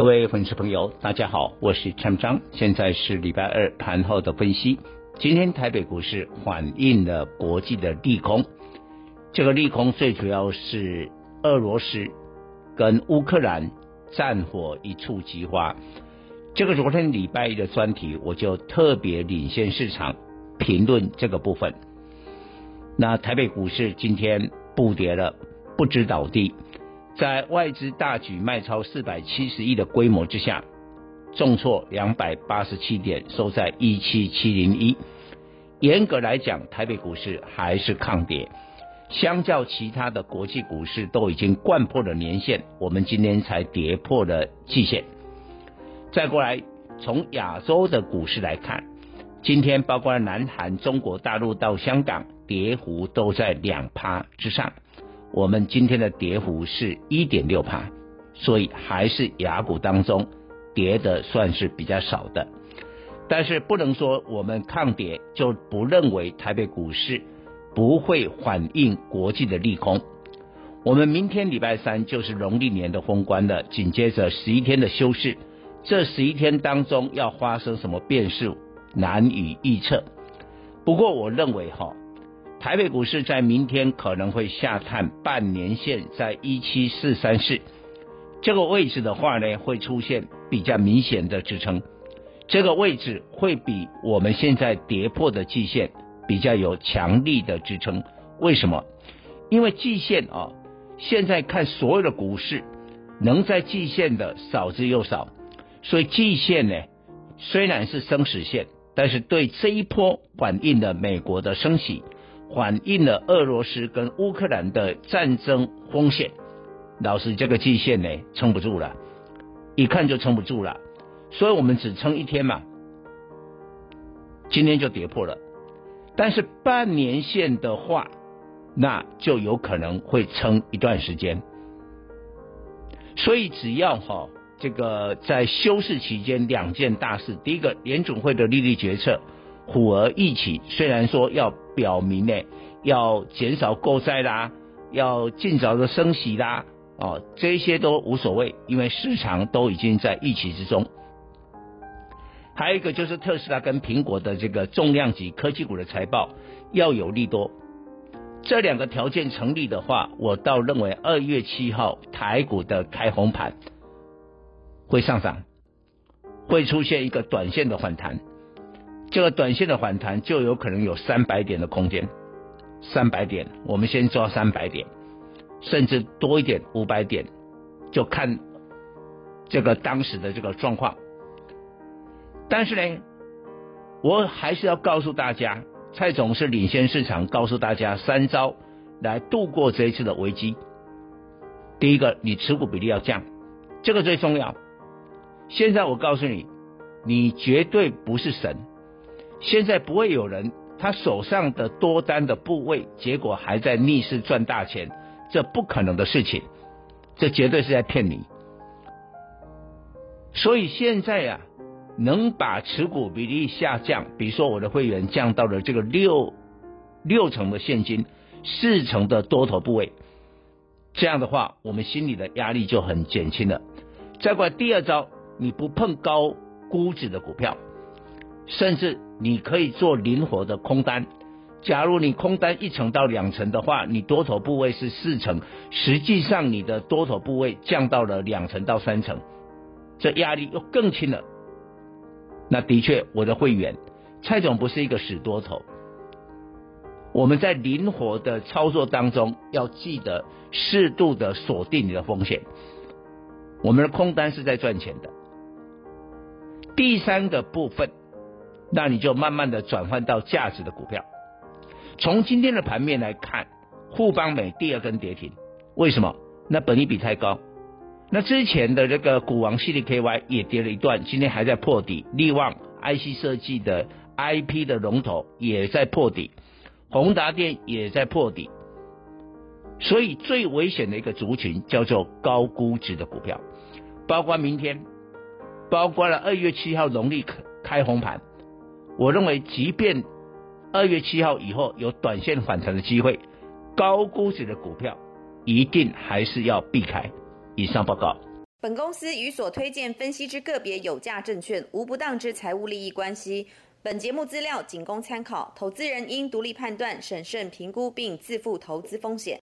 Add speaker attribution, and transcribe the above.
Speaker 1: 各位粉丝朋友，大家好，我是陈章，现在是礼拜二盘后的分析。今天台北股市反映了国际的利空，这个利空最主要是俄罗斯跟乌克兰战火一触即发。这个昨天礼拜一的专题，我就特别领先市场评论这个部分。那台北股市今天。不跌了，不知倒地，在外资大举卖超四百七十亿的规模之下，重挫两百八十七点，收在一七七零一。严格来讲，台北股市还是抗跌，相较其他的国际股市都已经掼破了年线，我们今天才跌破了季线。再过来，从亚洲的股市来看，今天包括南韩、中国大陆到香港。跌幅都在两趴之上，我们今天的跌幅是一点六趴，所以还是雅股当中跌的算是比较少的。但是不能说我们抗跌就不认为台北股市不会反映国际的利空。我们明天礼拜三就是农历年的封关了，紧接着十一天的休市，这十一天当中要发生什么变数难以预测。不过我认为哈。台北股市在明天可能会下探半年线，在一七四三四这个位置的话呢，会出现比较明显的支撑。这个位置会比我们现在跌破的季线比较有强力的支撑。为什么？因为季线啊，现在看所有的股市能在季线的少之又少，所以季线呢虽然是生死线，但是对这一波反映了美国的升息。反映了俄罗斯跟乌克兰的战争风险，老师这个季线呢撑不住了，一看就撑不住了，所以我们只撑一天嘛，今天就跌破了。但是半年线的话，那就有可能会撑一段时间。所以只要哈这个在休市期间两件大事，第一个联总会的利率决策。虎儿一起，虽然说要表明呢，要减少购债啦，要尽早的升息啦，哦，这些都无所谓，因为市场都已经在预期之中。还有一个就是特斯拉跟苹果的这个重量级科技股的财报要有利多，这两个条件成立的话，我倒认为二月七号台股的开红盘会上涨，会出现一个短线的反弹。这个短线的反弹就有可能有三百点的空间，三百点，我们先抓三百点，甚至多一点五百点，就看这个当时的这个状况。但是呢，我还是要告诉大家，蔡总是领先市场，告诉大家三招来度过这一次的危机。第一个，你持股比例要降，这个最重要。现在我告诉你，你绝对不是神。现在不会有人，他手上的多单的部位，结果还在逆势赚大钱，这不可能的事情，这绝对是在骗你。所以现在呀、啊，能把持股比例下降，比如说我的会员降到了这个六六成的现金，四成的多头部位，这样的话，我们心里的压力就很减轻了。再过第二招，你不碰高估值的股票。甚至你可以做灵活的空单，假如你空单一成到两成的话，你多头部位是四成，实际上你的多头部位降到了两成到三成，这压力又更轻了。那的确，我的会员蔡总不是一个死多头，我们在灵活的操作当中要记得适度的锁定你的风险，我们的空单是在赚钱的。第三个部分。那你就慢慢的转换到价值的股票。从今天的盘面来看，富邦美第二根跌停，为什么？那本益比太高，那之前的这个股王 CDKY 也跌了一段，今天还在破底。力旺 IC 设计的 IP 的龙头也在破底，宏达电也在破底。所以最危险的一个族群叫做高估值的股票，包括明天，包括了二月七号农历开红盘，我认为即便二月七号以后有短线反弹的机会，高估值的股票一定还是要避开。以上报告。
Speaker 2: 本公司与所推荐分析之个别有价证券无不当之财务利益关系。本节目资料仅供参考，投资人应独立判断、审慎评估并自负投资风险。